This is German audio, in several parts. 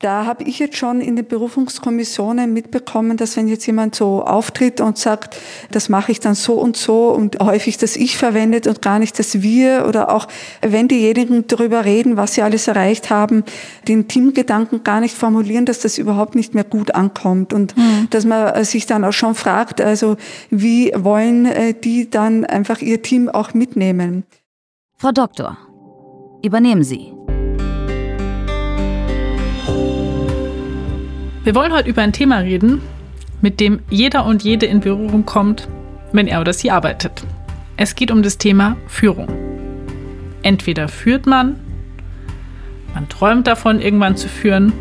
Da habe ich jetzt schon in den Berufungskommissionen mitbekommen, dass wenn jetzt jemand so auftritt und sagt, das mache ich dann so und so und häufig das Ich verwendet und gar nicht das Wir oder auch wenn diejenigen darüber reden, was sie alles erreicht haben, den Teamgedanken gar nicht formulieren, dass das überhaupt nicht mehr gut ankommt und mhm. dass man sich dann auch schon fragt, also wie wollen äh, die dann einfach ihr Team auch mitnehmen. Frau Doktor, übernehmen Sie. Wir wollen heute über ein Thema reden, mit dem jeder und jede in Berührung kommt, wenn er oder sie arbeitet. Es geht um das Thema Führung. Entweder führt man, man träumt davon, irgendwann zu führen,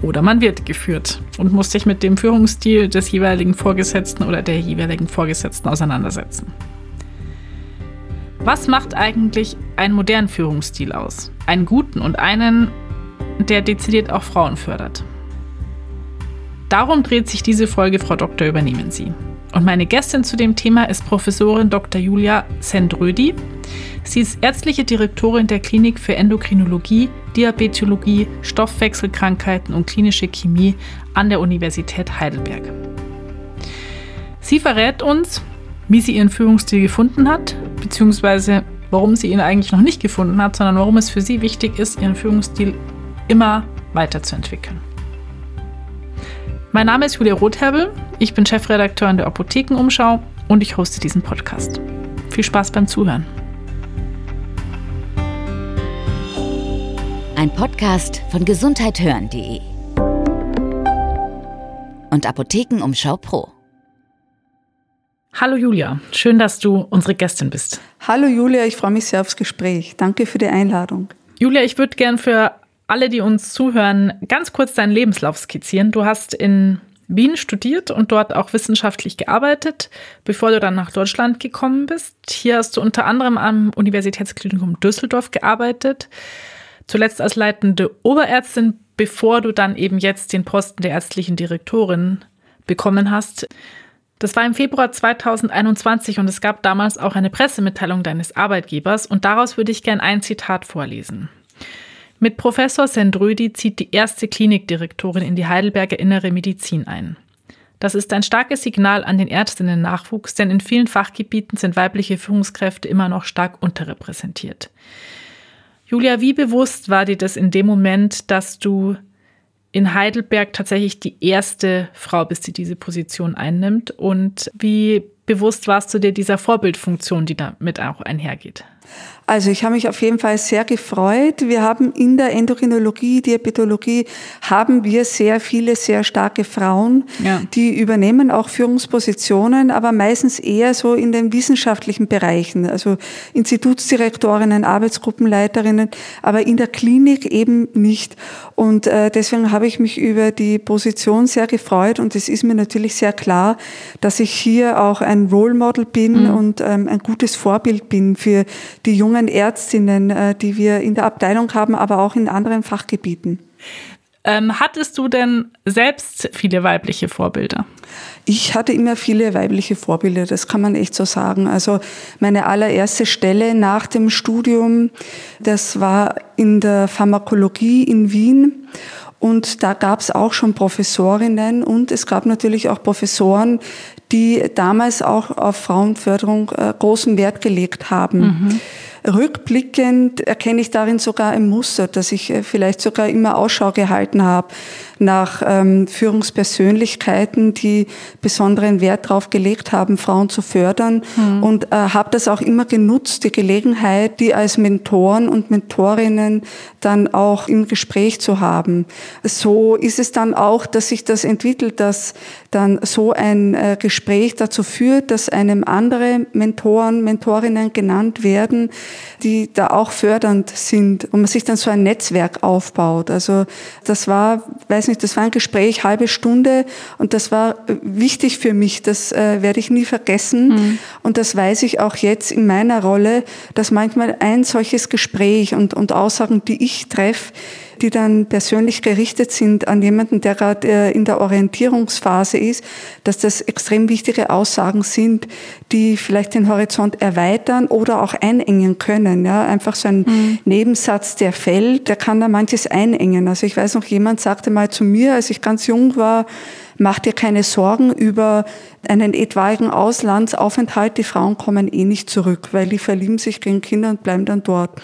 oder man wird geführt und muss sich mit dem Führungsstil des jeweiligen Vorgesetzten oder der jeweiligen Vorgesetzten auseinandersetzen. Was macht eigentlich einen modernen Führungsstil aus? Einen guten und einen, der dezidiert auch Frauen fördert. Darum dreht sich diese Folge, Frau Doktor, übernehmen Sie. Und meine Gästin zu dem Thema ist Professorin Dr. Julia Sendrödi. Sie ist ärztliche Direktorin der Klinik für Endokrinologie, Diabetologie, Stoffwechselkrankheiten und klinische Chemie an der Universität Heidelberg. Sie verrät uns, wie sie ihren Führungsstil gefunden hat, beziehungsweise warum sie ihn eigentlich noch nicht gefunden hat, sondern warum es für sie wichtig ist, ihren Führungsstil immer weiterzuentwickeln. Mein Name ist Julia Rotherbel, ich bin Chefredakteurin der Apothekenumschau und ich hoste diesen Podcast. Viel Spaß beim Zuhören. Ein Podcast von gesundheithören.de und Apothekenumschau Pro. Hallo Julia, schön, dass du unsere Gästin bist. Hallo Julia, ich freue mich sehr aufs Gespräch. Danke für die Einladung. Julia, ich würde gern für alle, die uns zuhören, ganz kurz deinen Lebenslauf skizzieren. Du hast in Wien studiert und dort auch wissenschaftlich gearbeitet, bevor du dann nach Deutschland gekommen bist. Hier hast du unter anderem am Universitätsklinikum Düsseldorf gearbeitet, zuletzt als leitende Oberärztin, bevor du dann eben jetzt den Posten der ärztlichen Direktorin bekommen hast. Das war im Februar 2021 und es gab damals auch eine Pressemitteilung deines Arbeitgebers und daraus würde ich gern ein Zitat vorlesen. Mit Professor Sendrödi zieht die erste Klinikdirektorin in die Heidelberger Innere Medizin ein. Das ist ein starkes Signal an den Ärztinnen-Nachwuchs, denn in vielen Fachgebieten sind weibliche Führungskräfte immer noch stark unterrepräsentiert. Julia, wie bewusst war dir das in dem Moment, dass du in Heidelberg tatsächlich die erste Frau bist, die diese Position einnimmt? Und wie bewusst warst du dir dieser Vorbildfunktion, die damit auch einhergeht? Also ich habe mich auf jeden Fall sehr gefreut. Wir haben in der Endokrinologie, Diabetologie, haben wir sehr viele sehr starke Frauen, ja. die übernehmen auch Führungspositionen, aber meistens eher so in den wissenschaftlichen Bereichen, also Institutsdirektorinnen, Arbeitsgruppenleiterinnen, aber in der Klinik eben nicht. Und äh, deswegen habe ich mich über die Position sehr gefreut und es ist mir natürlich sehr klar, dass ich hier auch ein Role Model bin mhm. und ähm, ein gutes Vorbild bin für die jungen Ärztinnen, äh, die wir in der Abteilung haben, aber auch in anderen Fachgebieten. Ähm, hattest du denn selbst viele weibliche Vorbilder? Ich hatte immer viele weibliche Vorbilder, das kann man echt so sagen. Also meine allererste Stelle nach dem Studium, das war in der Pharmakologie in Wien. Und da gab es auch schon Professorinnen und es gab natürlich auch Professoren, die damals auch auf Frauenförderung äh, großen Wert gelegt haben. Mhm. Rückblickend erkenne ich darin sogar ein Muster, dass ich äh, vielleicht sogar immer Ausschau gehalten habe nach ähm, Führungspersönlichkeiten, die besonderen Wert darauf gelegt haben, Frauen zu fördern mhm. und äh, habe das auch immer genutzt, die Gelegenheit, die als Mentoren und Mentorinnen dann auch im Gespräch zu haben. So ist es dann auch, dass sich das entwickelt, dass dann so ein äh, Gespräch dazu führt, dass einem andere Mentoren, Mentorinnen genannt werden, die da auch fördernd sind und man sich dann so ein Netzwerk aufbaut. Also das war, weiß nicht, das war ein Gespräch, halbe Stunde und das war wichtig für mich, das äh, werde ich nie vergessen mhm. und das weiß ich auch jetzt in meiner Rolle, dass manchmal ein solches Gespräch und, und Aussagen, die ich treffe, die dann persönlich gerichtet sind an jemanden, der gerade äh, in der Orientierungsphase ist, dass das extrem wichtige Aussagen sind, die vielleicht den Horizont erweitern oder auch einengen können. Ja, einfach so ein mhm. Nebensatz, der fällt, der kann da manches einengen. Also ich weiß noch, jemand sagte mal zu mir, als ich ganz jung war, mach dir keine Sorgen über einen etwaigen Auslandsaufenthalt. Die Frauen kommen eh nicht zurück, weil die verlieben sich gegen Kinder und bleiben dann dort.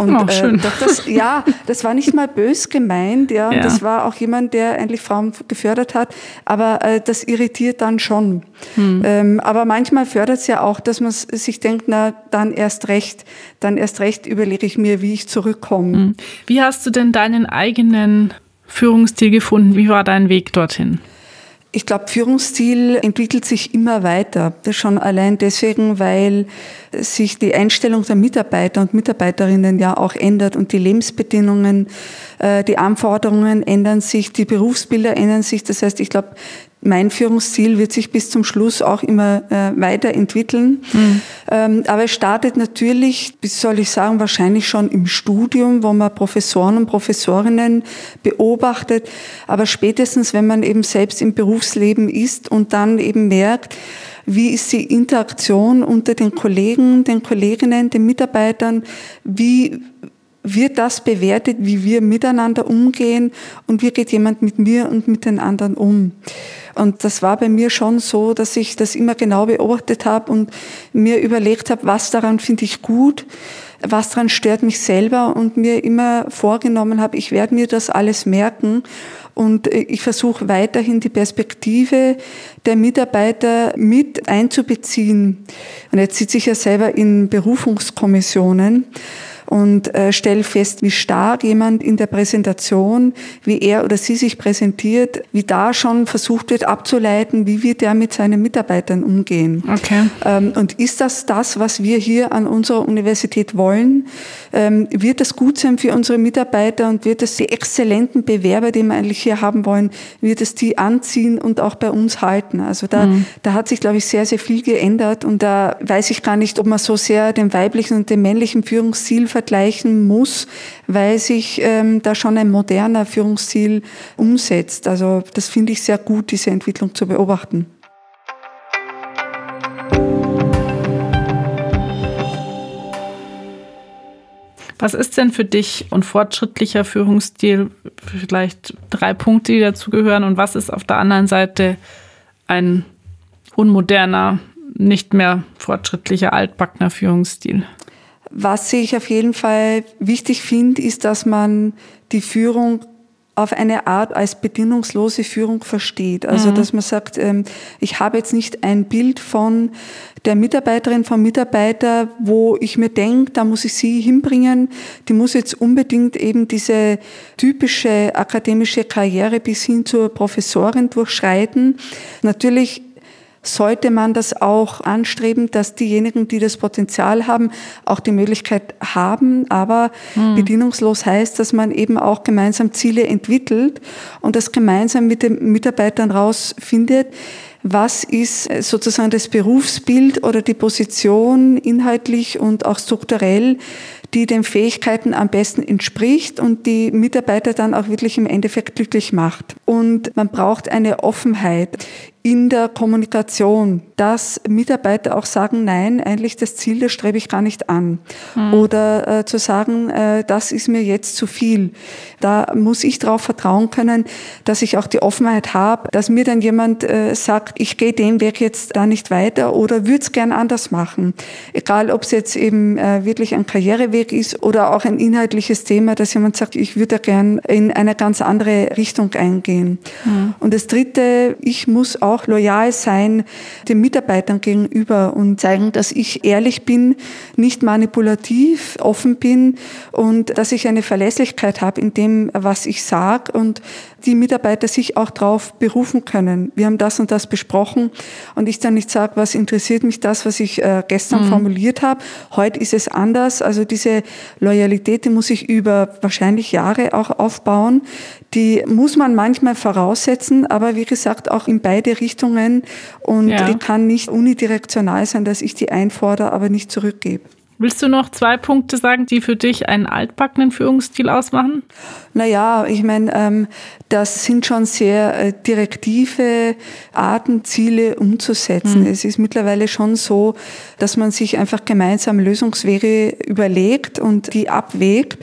Und oh, schön. Äh, das, ja, das war nicht mal bös gemeint, ja. ja. Das war auch jemand, der eigentlich Frauen gefördert hat. Aber äh, das irritiert dann schon. Hm. Ähm, aber manchmal fördert es ja auch, dass man sich denkt, na, dann erst recht, dann erst recht überlege ich mir, wie ich zurückkomme. Hm. Wie hast du denn deinen eigenen Führungsstil gefunden? Wie war dein Weg dorthin? Ich glaube, Führungsstil entwickelt sich immer weiter. Schon allein deswegen, weil sich die Einstellung der Mitarbeiter und Mitarbeiterinnen ja auch ändert und die Lebensbedingungen, äh, die Anforderungen ändern sich, die Berufsbilder ändern sich. Das heißt, ich glaube, mein Führungsstil wird sich bis zum Schluss auch immer äh, weiterentwickeln. Mhm. Ähm, aber es startet natürlich, wie soll ich sagen, wahrscheinlich schon im Studium, wo man Professoren und Professorinnen beobachtet. Aber spätestens, wenn man eben selbst im Berufsleben ist und dann eben merkt, wie ist die Interaktion unter den Kollegen, den Kolleginnen, den Mitarbeitern, wie wird das bewertet, wie wir miteinander umgehen und wie geht jemand mit mir und mit den anderen um. Und das war bei mir schon so, dass ich das immer genau beobachtet habe und mir überlegt habe, was daran finde ich gut, was daran stört mich selber und mir immer vorgenommen habe, ich werde mir das alles merken und ich versuche weiterhin die Perspektive der Mitarbeiter mit einzubeziehen. Und jetzt sitze ich ja selber in Berufungskommissionen und äh, stelle fest, wie stark jemand in der Präsentation, wie er oder sie sich präsentiert, wie da schon versucht wird abzuleiten, wie wird er mit seinen Mitarbeitern umgehen. Okay. Ähm, und ist das das, was wir hier an unserer Universität wollen? Ähm, wird das gut sein für unsere Mitarbeiter und wird es die exzellenten Bewerber, die wir eigentlich hier haben wollen, wird es die anziehen und auch bei uns halten? Also da, mhm. da hat sich, glaube ich, sehr, sehr viel geändert und da weiß ich gar nicht, ob man so sehr den weiblichen und den männlichen Führungsstil vergleichen muss, weil sich ähm, da schon ein moderner Führungsstil umsetzt. Also das finde ich sehr gut, diese Entwicklung zu beobachten. Was ist denn für dich ein fortschrittlicher Führungsstil? Vielleicht drei Punkte, die dazugehören. Und was ist auf der anderen Seite ein unmoderner, nicht mehr fortschrittlicher, altbackener Führungsstil? Was ich auf jeden Fall wichtig finde, ist, dass man die Führung auf eine Art als bedingungslose Führung versteht. Also, mhm. dass man sagt, ähm, ich habe jetzt nicht ein Bild von der Mitarbeiterin, vom Mitarbeiter, wo ich mir denke, da muss ich sie hinbringen, die muss jetzt unbedingt eben diese typische akademische Karriere bis hin zur Professorin durchschreiten. Natürlich sollte man das auch anstreben, dass diejenigen, die das Potenzial haben, auch die Möglichkeit haben. Aber mhm. bedienungslos heißt, dass man eben auch gemeinsam Ziele entwickelt und das gemeinsam mit den Mitarbeitern rausfindet, was ist sozusagen das Berufsbild oder die Position inhaltlich und auch strukturell, die den Fähigkeiten am besten entspricht und die Mitarbeiter dann auch wirklich im Endeffekt glücklich macht. Und man braucht eine Offenheit in der Kommunikation, dass Mitarbeiter auch sagen, nein, eigentlich das Ziel, das strebe ich gar nicht an. Mhm. Oder äh, zu sagen, äh, das ist mir jetzt zu viel. Da muss ich darauf vertrauen können, dass ich auch die Offenheit habe, dass mir dann jemand äh, sagt, ich gehe den Weg jetzt da nicht weiter oder würde es gern anders machen. Egal, ob es jetzt eben äh, wirklich ein Karriereweg ist oder auch ein inhaltliches Thema, dass jemand sagt, ich würde gern in eine ganz andere Richtung eingehen. Mhm. Und das Dritte, ich muss auch auch loyal sein den Mitarbeitern gegenüber und zeigen, dass ich ehrlich bin, nicht manipulativ, offen bin und dass ich eine Verlässlichkeit habe in dem, was ich sage und die Mitarbeiter sich auch darauf berufen können. Wir haben das und das besprochen und ich dann nicht sage, was interessiert mich das, was ich äh, gestern mhm. formuliert habe. Heute ist es anders. Also diese Loyalität, die muss ich über wahrscheinlich Jahre auch aufbauen. Die muss man manchmal voraussetzen, aber wie gesagt auch in beide Richtungen und ja. die kann nicht unidirektional sein, dass ich die einfordere, aber nicht zurückgebe. Willst du noch zwei Punkte sagen, die für dich einen altbackenen Führungsstil ausmachen? Naja, ich meine, ähm, das sind schon sehr äh, direktive Arten, Ziele umzusetzen. Mhm. Es ist mittlerweile schon so, dass man sich einfach gemeinsam Lösungswege überlegt und die abwägt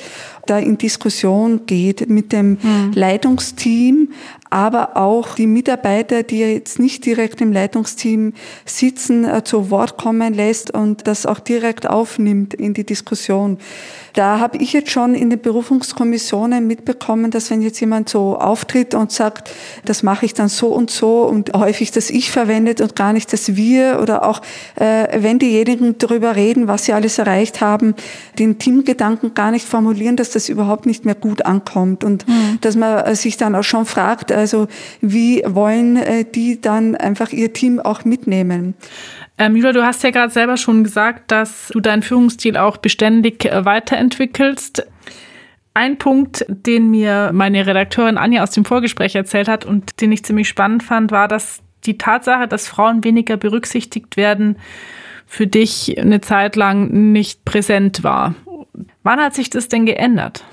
da in Diskussion geht mit dem mhm. Leitungsteam, aber auch die Mitarbeiter, die jetzt nicht direkt im Leitungsteam sitzen, äh, zu Wort kommen lässt und das auch direkt aufnimmt in die Diskussion. Da habe ich jetzt schon in den Berufungskommissionen mitbekommen, dass wenn jetzt jemand so auftritt und sagt, das mache ich dann so und so und häufig das Ich verwendet und gar nicht das Wir oder auch äh, wenn diejenigen darüber reden, was sie alles erreicht haben, den Teamgedanken gar nicht formulieren, dass das überhaupt nicht mehr gut ankommt und mhm. dass man sich dann auch schon fragt, also wie wollen äh, die dann einfach ihr Team auch mitnehmen? Ähm, Julia, du hast ja gerade selber schon gesagt, dass du deinen Führungsstil auch beständig äh, weiterentwickelst. Ein Punkt, den mir meine Redakteurin Anja aus dem Vorgespräch erzählt hat und den ich ziemlich spannend fand, war, dass die Tatsache, dass Frauen weniger berücksichtigt werden, für dich eine Zeit lang nicht präsent war. Wann hat sich das denn geändert?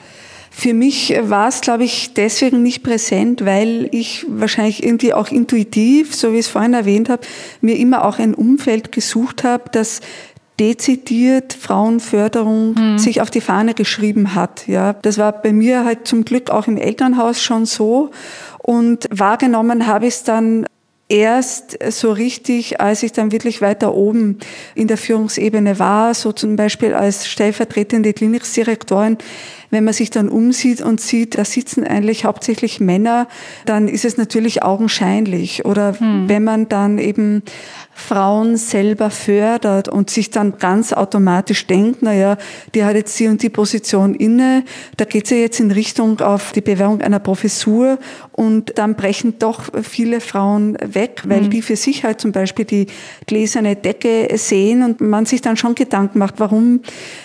Für mich war es, glaube ich, deswegen nicht präsent, weil ich wahrscheinlich irgendwie auch intuitiv, so wie ich es vorhin erwähnt habe, mir immer auch ein Umfeld gesucht habe, das dezidiert Frauenförderung hm. sich auf die Fahne geschrieben hat. Ja, das war bei mir halt zum Glück auch im Elternhaus schon so und wahrgenommen habe ich es dann erst so richtig, als ich dann wirklich weiter oben in der Führungsebene war, so zum Beispiel als stellvertretende Klinikdirektorin, wenn man sich dann umsieht und sieht, da sitzen eigentlich hauptsächlich Männer, dann ist es natürlich augenscheinlich. Oder hm. wenn man dann eben Frauen selber fördert und sich dann ganz automatisch denkt, na ja, die hat jetzt die und die Position inne, da geht sie ja jetzt in Richtung auf die Bewerbung einer Professur und dann brechen doch viele Frauen weg, weil mhm. die für sich halt zum Beispiel die gläserne Decke sehen und man sich dann schon Gedanken macht, warum,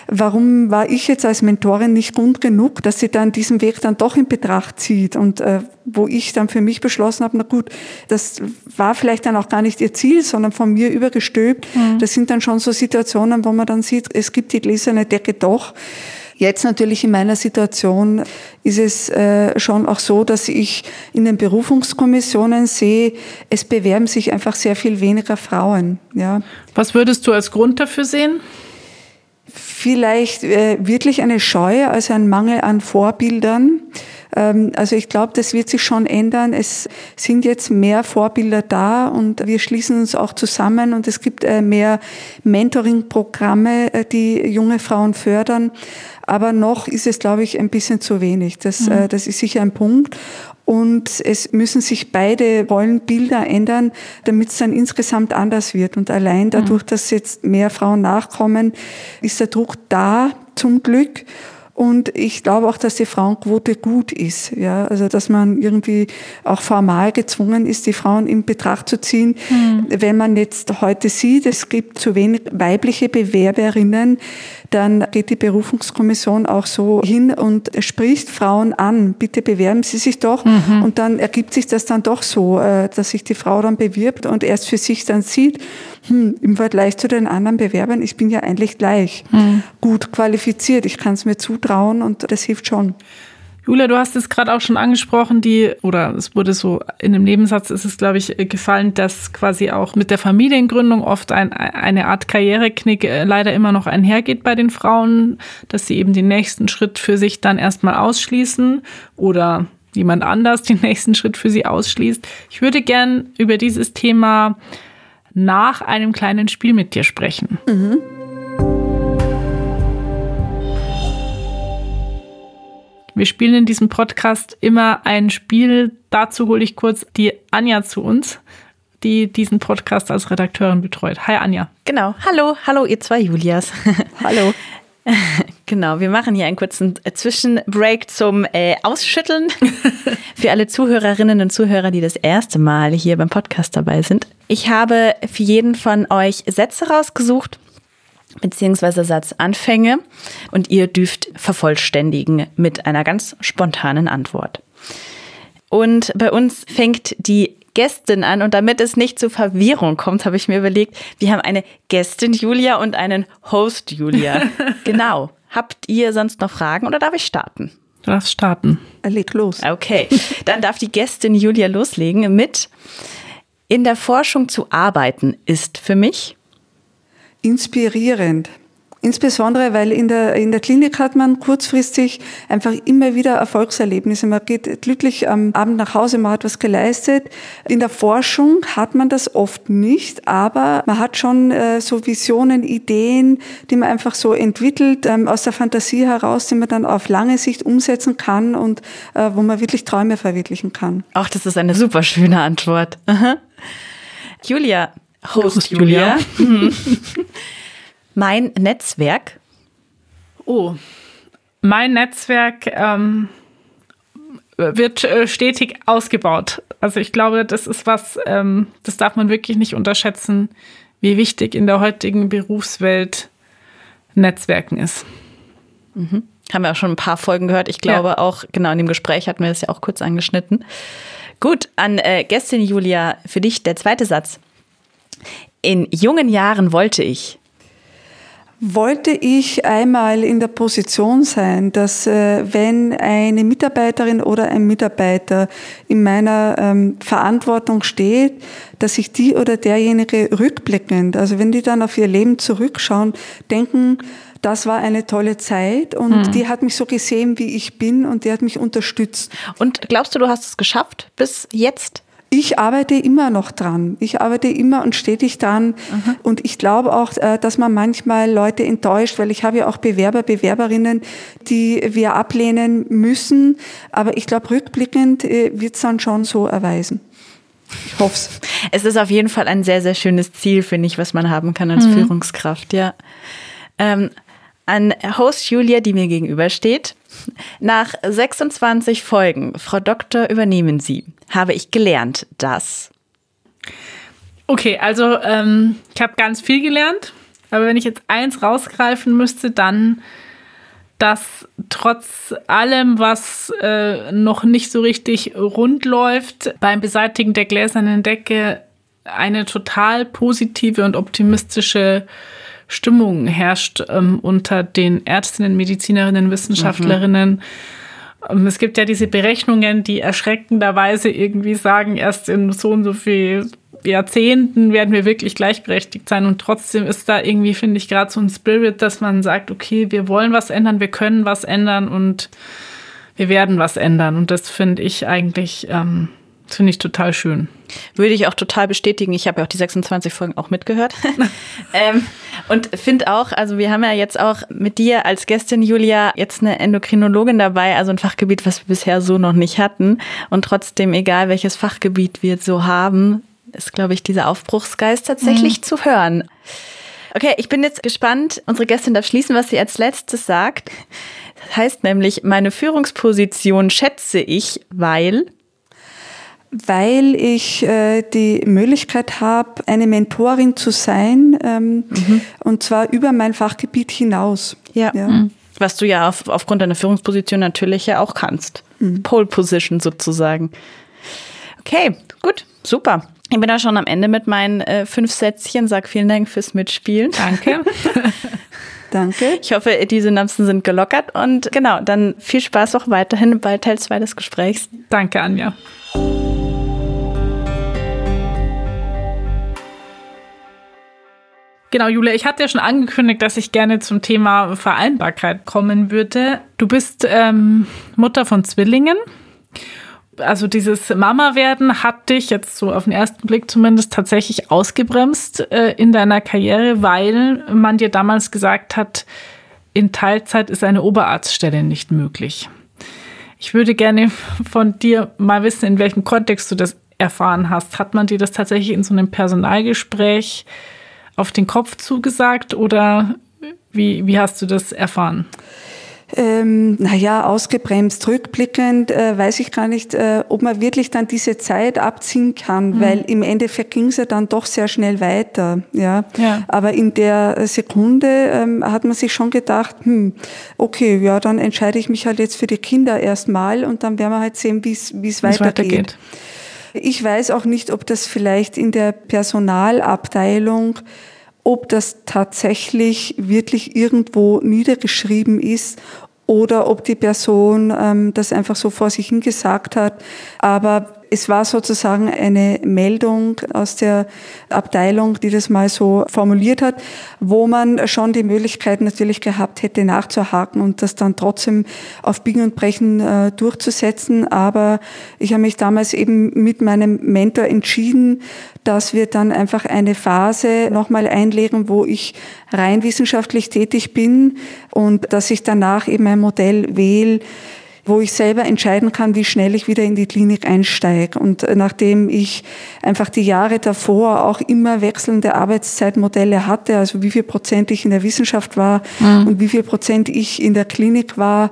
warum war ich jetzt als Mentorin nicht gut genug, dass sie dann diesen Weg dann doch in Betracht zieht und äh, wo ich dann für mich beschlossen habe, na gut, das war vielleicht dann auch gar nicht ihr Ziel, sondern von mir übergestülpt. Mhm. Das sind dann schon so Situationen, wo man dann sieht, es gibt die gläserne Decke doch. Jetzt natürlich in meiner Situation ist es äh, schon auch so, dass ich in den Berufungskommissionen sehe, es bewerben sich einfach sehr viel weniger Frauen. Ja. Was würdest du als Grund dafür sehen? Vielleicht äh, wirklich eine Scheu, also ein Mangel an Vorbildern. Ähm, also ich glaube, das wird sich schon ändern. Es sind jetzt mehr Vorbilder da und wir schließen uns auch zusammen und es gibt äh, mehr Mentoring-Programme, äh, die junge Frauen fördern. Aber noch ist es, glaube ich, ein bisschen zu wenig. Das, mhm. Äh, das ist sicher ein Punkt. Und es müssen sich beide Rollenbilder ändern, damit es dann insgesamt anders wird. Und allein mhm. dadurch, dass jetzt mehr Frauen nachkommen, ist der Druck da, zum Glück. Und ich glaube auch, dass die Frauenquote gut ist. Ja, also dass man irgendwie auch formal gezwungen ist, die Frauen in Betracht zu ziehen. Mhm. Wenn man jetzt heute sieht, es gibt zu wenig weibliche Bewerberinnen, dann geht die Berufungskommission auch so hin und spricht Frauen an, bitte bewerben Sie sich doch. Mhm. Und dann ergibt sich das dann doch so, äh, dass sich die Frau dann bewirbt und erst für sich dann sieht, hm, im Vergleich zu den anderen Bewerbern, ich bin ja eigentlich gleich mhm. gut qualifiziert, ich kann es mir zutrauen und das hilft schon. Julia, du hast es gerade auch schon angesprochen, die, oder es wurde so in einem Nebensatz ist es, glaube ich, gefallen, dass quasi auch mit der Familiengründung oft ein, eine Art Karriereknick äh, leider immer noch einhergeht bei den Frauen, dass sie eben den nächsten Schritt für sich dann erstmal ausschließen oder jemand anders den nächsten Schritt für sie ausschließt. Ich würde gern über dieses Thema nach einem kleinen Spiel mit dir sprechen. Mhm. Wir spielen in diesem Podcast immer ein Spiel. Dazu hole ich kurz die Anja zu uns, die diesen Podcast als Redakteurin betreut. Hi Anja. Genau. Hallo, hallo ihr zwei Julias. hallo. Genau, wir machen hier einen kurzen Zwischenbreak zum äh, Ausschütteln für alle Zuhörerinnen und Zuhörer, die das erste Mal hier beim Podcast dabei sind. Ich habe für jeden von euch Sätze rausgesucht beziehungsweise Satzanfänge und ihr dürft vervollständigen mit einer ganz spontanen Antwort. Und bei uns fängt die Gästin an. Und damit es nicht zu Verwirrung kommt, habe ich mir überlegt, wir haben eine Gästin Julia und einen Host Julia. genau. Habt ihr sonst noch Fragen oder darf ich starten? Du darfst starten. Leg los. Okay, dann darf die Gästin Julia loslegen mit In der Forschung zu arbeiten ist für mich Inspirierend. Insbesondere, weil in der, in der Klinik hat man kurzfristig einfach immer wieder Erfolgserlebnisse. Man geht glücklich am Abend nach Hause, man hat was geleistet. In der Forschung hat man das oft nicht, aber man hat schon äh, so Visionen, Ideen, die man einfach so entwickelt, ähm, aus der Fantasie heraus, die man dann auf lange Sicht umsetzen kann und äh, wo man wirklich Träume verwirklichen kann. Ach, das ist eine super schöne Antwort. Julia, Host, Host Julia. mein Netzwerk. Oh, mein Netzwerk ähm, wird äh, stetig ausgebaut. Also ich glaube, das ist was, ähm, das darf man wirklich nicht unterschätzen, wie wichtig in der heutigen Berufswelt Netzwerken ist. Mhm. Haben wir auch schon ein paar Folgen gehört. Ich glaube ja. auch, genau in dem Gespräch hatten wir das ja auch kurz angeschnitten. Gut, an äh, Gästin Julia, für dich der zweite Satz. In jungen Jahren wollte ich wollte ich einmal in der Position sein, dass äh, wenn eine Mitarbeiterin oder ein Mitarbeiter in meiner ähm, Verantwortung steht, dass sich die oder derjenige rückblickend, also wenn die dann auf ihr Leben zurückschauen, denken, das war eine tolle Zeit und mhm. die hat mich so gesehen, wie ich bin und die hat mich unterstützt. Und glaubst du, du hast es geschafft bis jetzt? Ich arbeite immer noch dran. Ich arbeite immer und stetig dran. Mhm. Und ich glaube auch, äh, dass man manchmal Leute enttäuscht, weil ich habe ja auch Bewerber, Bewerberinnen, die wir ablehnen müssen. Aber ich glaube, rückblickend äh, wird es dann schon so erweisen. Ich hoffe es. Es ist auf jeden Fall ein sehr, sehr schönes Ziel, finde ich, was man haben kann als mhm. Führungskraft, ja. Ähm, an Host Julia, die mir gegenübersteht. Nach 26 Folgen, Frau Doktor, übernehmen Sie, habe ich gelernt, dass. Okay, also ähm, ich habe ganz viel gelernt, aber wenn ich jetzt eins rausgreifen müsste, dann, dass trotz allem, was äh, noch nicht so richtig rund läuft, beim Beseitigen der gläsernen Decke eine total positive und optimistische Stimmung herrscht ähm, unter den Ärztinnen, Medizinerinnen, Wissenschaftlerinnen. Mhm. Es gibt ja diese Berechnungen, die erschreckenderweise irgendwie sagen, erst in so und so viel Jahrzehnten werden wir wirklich gleichberechtigt sein. Und trotzdem ist da irgendwie, finde ich, gerade so ein Spirit, dass man sagt, okay, wir wollen was ändern, wir können was ändern und wir werden was ändern. Und das finde ich eigentlich ähm, das finde ich total schön. Würde ich auch total bestätigen. Ich habe ja auch die 26 Folgen auch mitgehört. ähm, und finde auch, also wir haben ja jetzt auch mit dir als Gästin, Julia, jetzt eine Endokrinologin dabei, also ein Fachgebiet, was wir bisher so noch nicht hatten. Und trotzdem, egal welches Fachgebiet wir so haben, ist, glaube ich, dieser Aufbruchsgeist tatsächlich mhm. zu hören. Okay, ich bin jetzt gespannt. Unsere Gästin darf schließen, was sie als letztes sagt. Das heißt nämlich, meine Führungsposition schätze ich, weil weil ich äh, die Möglichkeit habe, eine Mentorin zu sein, ähm, mhm. und zwar über mein Fachgebiet hinaus. Ja. ja. Mhm. Was du ja auf, aufgrund deiner Führungsposition natürlich ja auch kannst. Mhm. Pole Position sozusagen. Okay, gut, super. Ich bin da schon am Ende mit meinen äh, fünf Sätzchen. Sag vielen Dank fürs Mitspielen. Danke. Danke. Ich hoffe, die Synapsen sind gelockert und genau, dann viel Spaß auch weiterhin bei Teil 2 des Gesprächs. Danke, Anja. Genau, Julia, ich hatte ja schon angekündigt, dass ich gerne zum Thema Vereinbarkeit kommen würde. Du bist ähm, Mutter von Zwillingen. Also dieses Mama-Werden hat dich jetzt so auf den ersten Blick zumindest tatsächlich ausgebremst äh, in deiner Karriere, weil man dir damals gesagt hat, in Teilzeit ist eine Oberarztstelle nicht möglich. Ich würde gerne von dir mal wissen, in welchem Kontext du das erfahren hast. Hat man dir das tatsächlich in so einem Personalgespräch auf den Kopf zugesagt oder wie, wie hast du das erfahren? ähm, naja, ausgebremst, rückblickend, äh, weiß ich gar nicht, äh, ob man wirklich dann diese Zeit abziehen kann, mhm. weil im Endeffekt ging es ja dann doch sehr schnell weiter. Ja. ja. Aber in der Sekunde ähm, hat man sich schon gedacht, hm, okay, ja, dann entscheide ich mich halt jetzt für die Kinder erstmal und dann werden wir halt sehen, wie es weitergeht. weitergeht. Ich weiß auch nicht, ob das vielleicht in der Personalabteilung ob das tatsächlich wirklich irgendwo niedergeschrieben ist oder ob die Person ähm, das einfach so vor sich hingesagt hat. Aber es war sozusagen eine Meldung aus der Abteilung, die das mal so formuliert hat, wo man schon die Möglichkeit natürlich gehabt hätte, nachzuhaken und das dann trotzdem auf Biegen und Brechen äh, durchzusetzen. Aber ich habe mich damals eben mit meinem Mentor entschieden, dass wir dann einfach eine Phase nochmal einlegen, wo ich rein wissenschaftlich tätig bin und dass ich danach eben ein Modell wähle, wo ich selber entscheiden kann, wie schnell ich wieder in die Klinik einsteige. Und nachdem ich einfach die Jahre davor auch immer wechselnde Arbeitszeitmodelle hatte, also wie viel Prozent ich in der Wissenschaft war mhm. und wie viel Prozent ich in der Klinik war,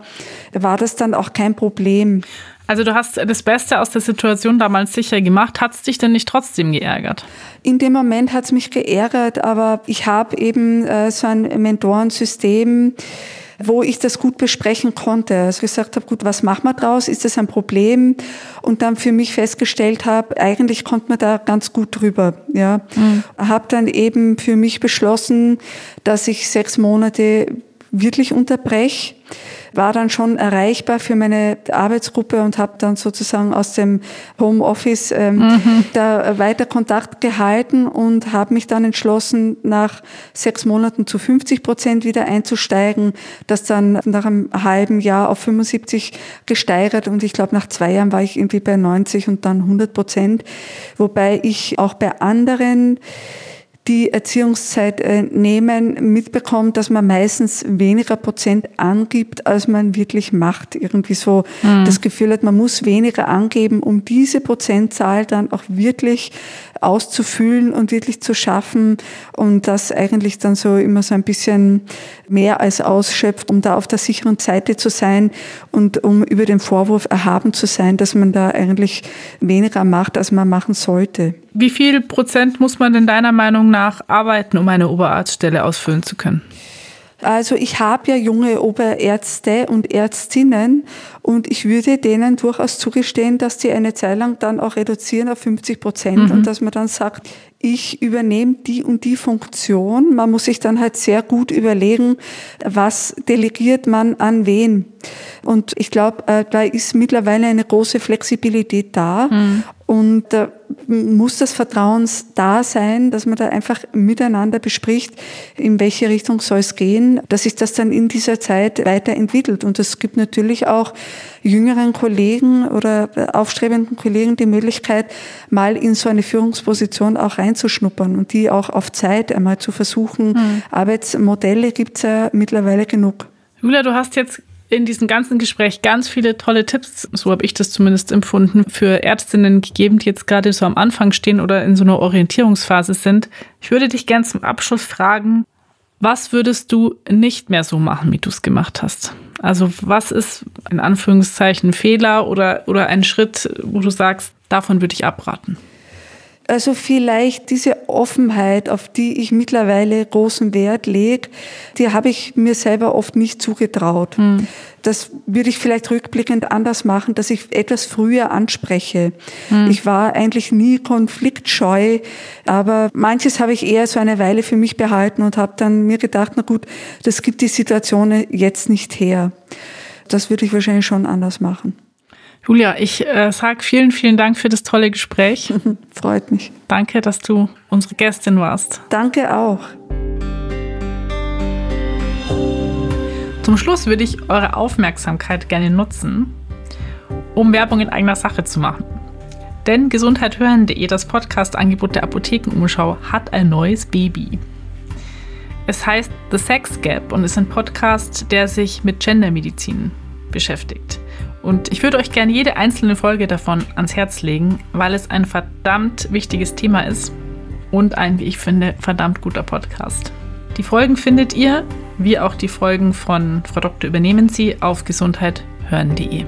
war das dann auch kein Problem. Also du hast das Beste aus der Situation damals sicher gemacht. Hat es dich denn nicht trotzdem geärgert? In dem Moment hat es mich geärgert, aber ich habe eben äh, so ein Mentorensystem, wo ich das gut besprechen konnte. Also gesagt habe, gut, was machen wir draus? Ist das ein Problem? Und dann für mich festgestellt habe, eigentlich kommt man da ganz gut drüber. Ja, mhm. habe dann eben für mich beschlossen, dass ich sechs Monate wirklich unterbreche war dann schon erreichbar für meine Arbeitsgruppe und habe dann sozusagen aus dem Homeoffice ähm, mhm. da weiter Kontakt gehalten und habe mich dann entschlossen, nach sechs Monaten zu 50 Prozent wieder einzusteigen, das dann nach einem halben Jahr auf 75 gesteigert und ich glaube nach zwei Jahren war ich irgendwie bei 90 und dann 100 Prozent, wobei ich auch bei anderen die Erziehungszeit äh, nehmen, mitbekommt, dass man meistens weniger Prozent angibt, als man wirklich macht. Irgendwie so mhm. das Gefühl hat, man muss weniger angeben, um diese Prozentzahl dann auch wirklich auszufüllen und wirklich zu schaffen und das eigentlich dann so immer so ein bisschen mehr als ausschöpft, um da auf der sicheren Seite zu sein und um über den Vorwurf erhaben zu sein, dass man da eigentlich weniger macht, als man machen sollte. Wie viel Prozent muss man denn deiner Meinung nach arbeiten, um eine Oberarztstelle ausfüllen zu können? Also ich habe ja junge Oberärzte und Ärztinnen und ich würde denen durchaus zugestehen, dass die eine Zeit lang dann auch reduzieren auf 50 Prozent mhm. und dass man dann sagt, ich übernehme die und die Funktion. Man muss sich dann halt sehr gut überlegen, was delegiert man an wen. Und ich glaube, äh, da ist mittlerweile eine große Flexibilität da. Mhm. Und da muss das Vertrauen da sein, dass man da einfach miteinander bespricht, in welche Richtung soll es gehen, dass sich das dann in dieser Zeit weiterentwickelt. Und es gibt natürlich auch jüngeren Kollegen oder aufstrebenden Kollegen die Möglichkeit, mal in so eine Führungsposition auch reinzuschnuppern und die auch auf Zeit einmal zu versuchen. Mhm. Arbeitsmodelle gibt es ja mittlerweile genug. Julia, du hast jetzt in diesem ganzen Gespräch ganz viele tolle Tipps, so habe ich das zumindest empfunden, für Ärztinnen gegeben, die jetzt gerade so am Anfang stehen oder in so einer Orientierungsphase sind. Ich würde dich gern zum Abschluss fragen, was würdest du nicht mehr so machen, wie du es gemacht hast? Also was ist in Anführungszeichen Fehler oder, oder ein Schritt, wo du sagst, davon würde ich abraten? Also vielleicht diese Offenheit, auf die ich mittlerweile großen Wert lege, die habe ich mir selber oft nicht zugetraut. Mhm. Das würde ich vielleicht rückblickend anders machen, dass ich etwas früher anspreche. Mhm. Ich war eigentlich nie konfliktscheu, aber manches habe ich eher so eine Weile für mich behalten und habe dann mir gedacht, na gut, das gibt die Situation jetzt nicht her. Das würde ich wahrscheinlich schon anders machen. Julia, ich äh, sage vielen, vielen Dank für das tolle Gespräch. Freut mich. Danke, dass du unsere Gästin warst. Danke auch. Zum Schluss würde ich eure Aufmerksamkeit gerne nutzen, um Werbung in eigener Sache zu machen. Denn gesundheithören.de, das Podcast-Angebot der Apothekenumschau, hat ein neues Baby. Es heißt The Sex Gap und ist ein Podcast, der sich mit Gendermedizin beschäftigt. Und ich würde euch gerne jede einzelne Folge davon ans Herz legen, weil es ein verdammt wichtiges Thema ist und ein, wie ich finde, verdammt guter Podcast. Die Folgen findet ihr, wie auch die Folgen von Frau Doktor übernehmen Sie, auf gesundheithören.de.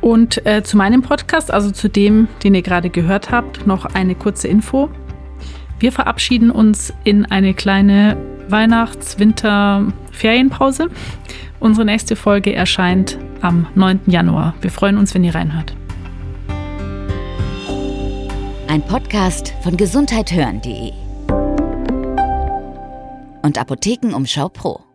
Und äh, zu meinem Podcast, also zu dem, den ihr gerade gehört habt, noch eine kurze Info. Wir verabschieden uns in eine kleine Weihnachts-Winter-Ferienpause. Unsere nächste Folge erscheint am 9. Januar. Wir freuen uns, wenn ihr reinhört. Ein Podcast von gesundheithören.de und Apothekenumschau Pro.